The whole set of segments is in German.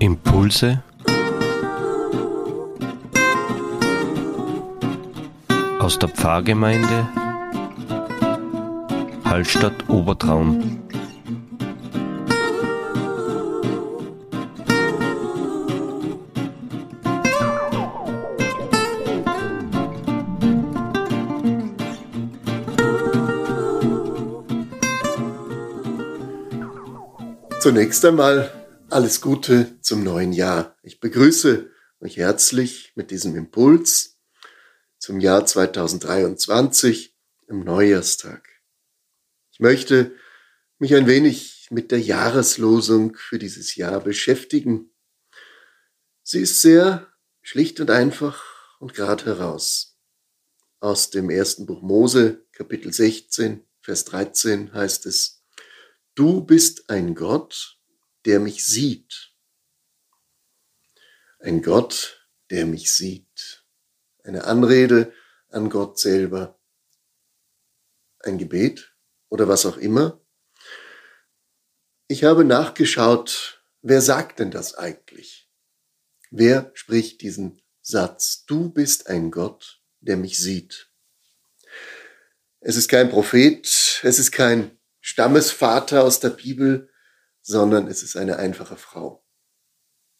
Impulse aus der Pfarrgemeinde Hallstatt Obertraum. Zunächst einmal alles Gute zum neuen Jahr. Ich begrüße euch herzlich mit diesem Impuls zum Jahr 2023 im Neujahrstag. Ich möchte mich ein wenig mit der Jahreslosung für dieses Jahr beschäftigen. Sie ist sehr schlicht und einfach und gerade heraus. Aus dem ersten Buch Mose, Kapitel 16, Vers 13 heißt es, Du bist ein Gott, der mich sieht. Ein Gott, der mich sieht. Eine Anrede an Gott selber. Ein Gebet oder was auch immer. Ich habe nachgeschaut, wer sagt denn das eigentlich? Wer spricht diesen Satz? Du bist ein Gott, der mich sieht. Es ist kein Prophet, es ist kein Stammesvater aus der Bibel, sondern es ist eine einfache Frau.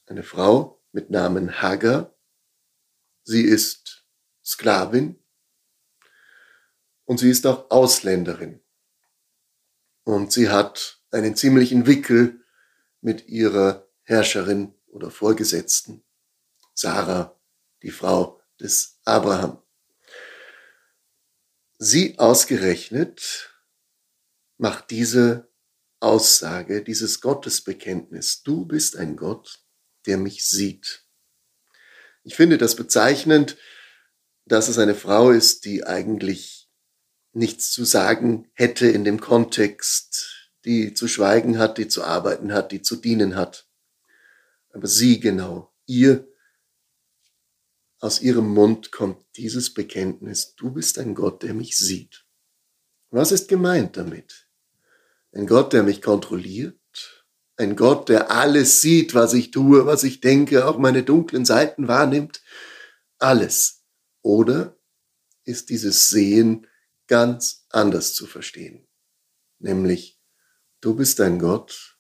Eine Frau mit Namen Hagar. Sie ist Sklavin und sie ist auch Ausländerin. Und sie hat einen ziemlichen Wickel mit ihrer Herrscherin oder Vorgesetzten, Sarah, die Frau des Abraham. Sie ausgerechnet macht diese Aussage, dieses Gottesbekenntnis, du bist ein Gott, der mich sieht. Ich finde das bezeichnend, dass es eine Frau ist, die eigentlich nichts zu sagen hätte in dem Kontext, die zu schweigen hat, die zu arbeiten hat, die zu dienen hat. Aber sie genau, ihr, aus ihrem Mund kommt dieses Bekenntnis, du bist ein Gott, der mich sieht. Was ist gemeint damit? Ein Gott, der mich kontrolliert. Ein Gott, der alles sieht, was ich tue, was ich denke, auch meine dunklen Seiten wahrnimmt. Alles. Oder ist dieses Sehen ganz anders zu verstehen? Nämlich, du bist ein Gott,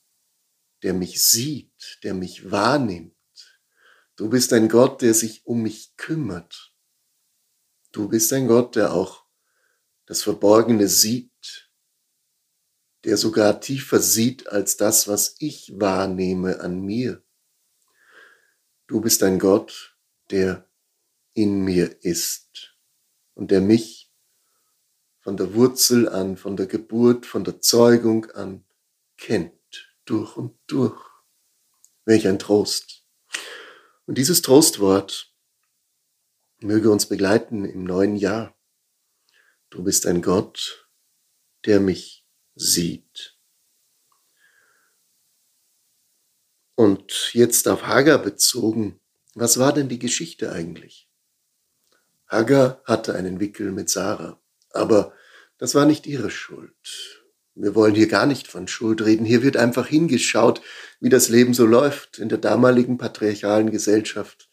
der mich sieht, der mich wahrnimmt. Du bist ein Gott, der sich um mich kümmert. Du bist ein Gott, der auch das Verborgene sieht der sogar tiefer sieht als das, was ich wahrnehme an mir. Du bist ein Gott, der in mir ist und der mich von der Wurzel an, von der Geburt, von der Zeugung an kennt, durch und durch. Welch ein Trost. Und dieses Trostwort möge uns begleiten im neuen Jahr. Du bist ein Gott, der mich sieht. Und jetzt auf Hagar bezogen, was war denn die Geschichte eigentlich? Hagar hatte einen Wickel mit Sarah, aber das war nicht ihre Schuld. Wir wollen hier gar nicht von Schuld reden. Hier wird einfach hingeschaut, wie das Leben so läuft in der damaligen patriarchalen Gesellschaft.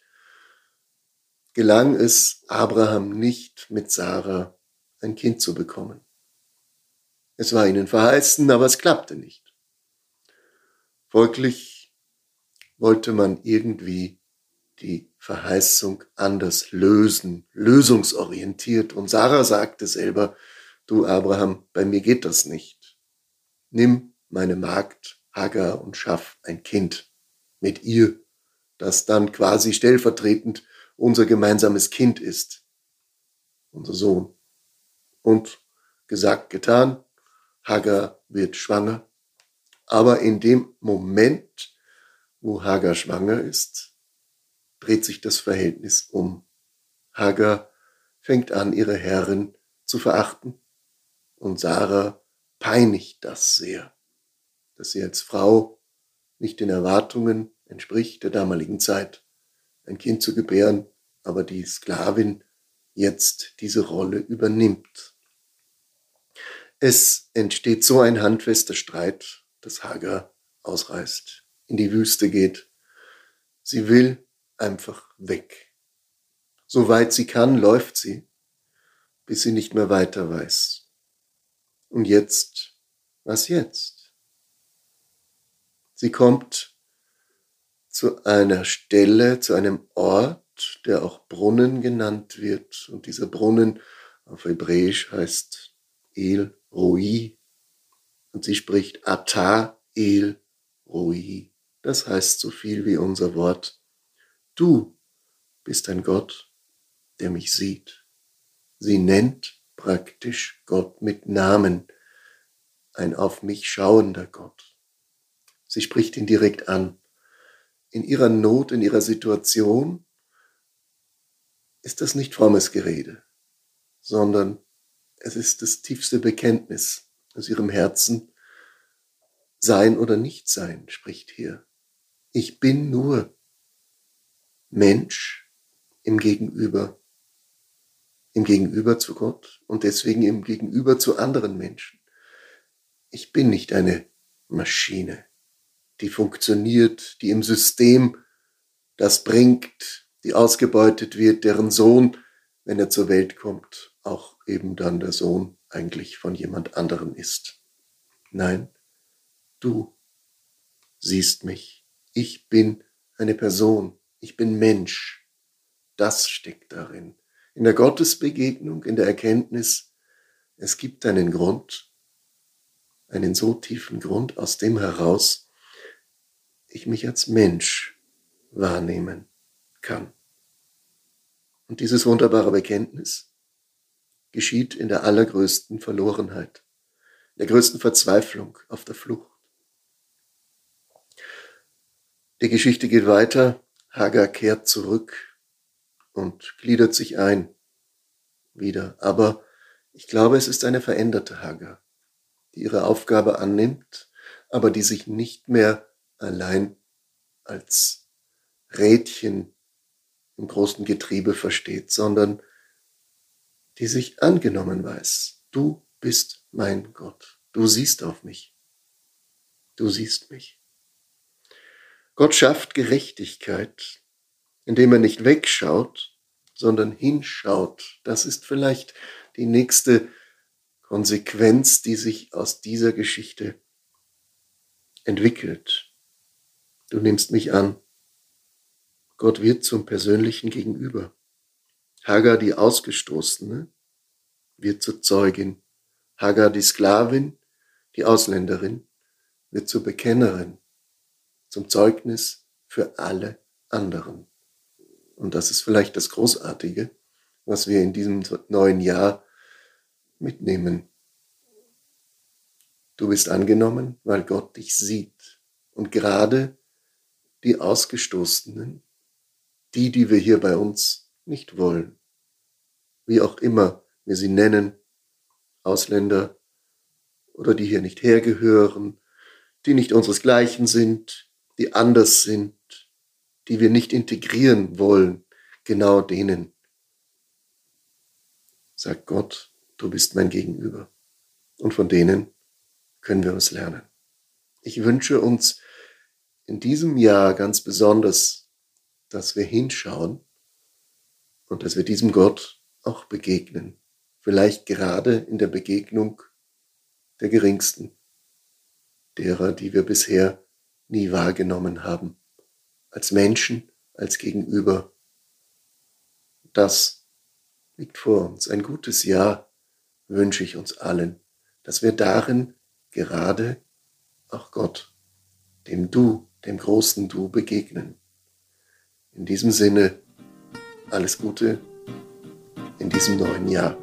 Gelang es Abraham nicht, mit Sarah ein Kind zu bekommen. Es war ihnen verheißen, aber es klappte nicht. Folglich wollte man irgendwie die Verheißung anders lösen, lösungsorientiert. Und Sarah sagte selber, du Abraham, bei mir geht das nicht. Nimm meine Magd Hagar und schaff ein Kind mit ihr, das dann quasi stellvertretend unser gemeinsames Kind ist, unser Sohn. Und gesagt, getan, Hagar wird schwanger. Aber in dem Moment, wo Hagar schwanger ist, dreht sich das Verhältnis um. Hagar fängt an, ihre Herrin zu verachten und Sarah peinigt das sehr, dass sie als Frau nicht den Erwartungen entspricht der damaligen Zeit, ein Kind zu gebären, aber die Sklavin jetzt diese Rolle übernimmt. Es entsteht so ein handfester Streit, dass Hagar ausreißt, in die Wüste geht, Sie will einfach weg. Soweit sie kann, läuft sie, bis sie nicht mehr weiter weiß. Und jetzt, was jetzt? Sie kommt zu einer Stelle, zu einem Ort, der auch Brunnen genannt wird. Und dieser Brunnen auf Hebräisch heißt El Roi. Und sie spricht Ata El Roi. Das heißt so viel wie unser Wort. Du bist ein Gott, der mich sieht. Sie nennt praktisch Gott mit Namen, ein auf mich schauender Gott. Sie spricht ihn direkt an. In ihrer Not, in ihrer Situation ist das nicht frommes Gerede, sondern es ist das tiefste Bekenntnis aus ihrem Herzen. Sein oder nicht sein spricht hier. Ich bin nur Mensch im Gegenüber, im Gegenüber zu Gott und deswegen im Gegenüber zu anderen Menschen. Ich bin nicht eine Maschine, die funktioniert, die im System das bringt, die ausgebeutet wird, deren Sohn, wenn er zur Welt kommt, auch eben dann der Sohn eigentlich von jemand anderem ist. Nein, du siehst mich. Ich bin eine Person. Ich bin Mensch. Das steckt darin. In der Gottesbegegnung, in der Erkenntnis, es gibt einen Grund, einen so tiefen Grund, aus dem heraus ich mich als Mensch wahrnehmen kann. Und dieses wunderbare Bekenntnis geschieht in der allergrößten Verlorenheit, der größten Verzweiflung auf der Flucht. Die Geschichte geht weiter. Hagar kehrt zurück und gliedert sich ein wieder. Aber ich glaube, es ist eine veränderte Hagar, die ihre Aufgabe annimmt, aber die sich nicht mehr allein als Rädchen im großen Getriebe versteht, sondern die sich angenommen weiß. Du bist mein Gott. Du siehst auf mich. Du siehst mich. Gott schafft Gerechtigkeit, indem er nicht wegschaut, sondern hinschaut. Das ist vielleicht die nächste Konsequenz, die sich aus dieser Geschichte entwickelt. Du nimmst mich an. Gott wird zum persönlichen Gegenüber. Hagar, die Ausgestoßene, wird zur Zeugin. Hagar, die Sklavin, die Ausländerin, wird zur Bekennerin, zum Zeugnis für alle anderen. Und das ist vielleicht das Großartige, was wir in diesem neuen Jahr mitnehmen. Du bist angenommen, weil Gott dich sieht. Und gerade die Ausgestoßenen, die, die wir hier bei uns nicht wollen, wie auch immer wir sie nennen, Ausländer oder die hier nicht hergehören, die nicht unseresgleichen sind, die anders sind, die wir nicht integrieren wollen, genau denen. Sagt Gott, du bist mein Gegenüber. Und von denen können wir uns lernen. Ich wünsche uns in diesem Jahr ganz besonders, dass wir hinschauen und dass wir diesem Gott auch begegnen. Vielleicht gerade in der Begegnung der geringsten, derer, die wir bisher nie wahrgenommen haben, als Menschen, als Gegenüber. Das liegt vor uns. Ein gutes Jahr wünsche ich uns allen, dass wir darin gerade auch Gott, dem Du, dem großen Du begegnen. In diesem Sinne, alles Gute in diesem neuen Jahr.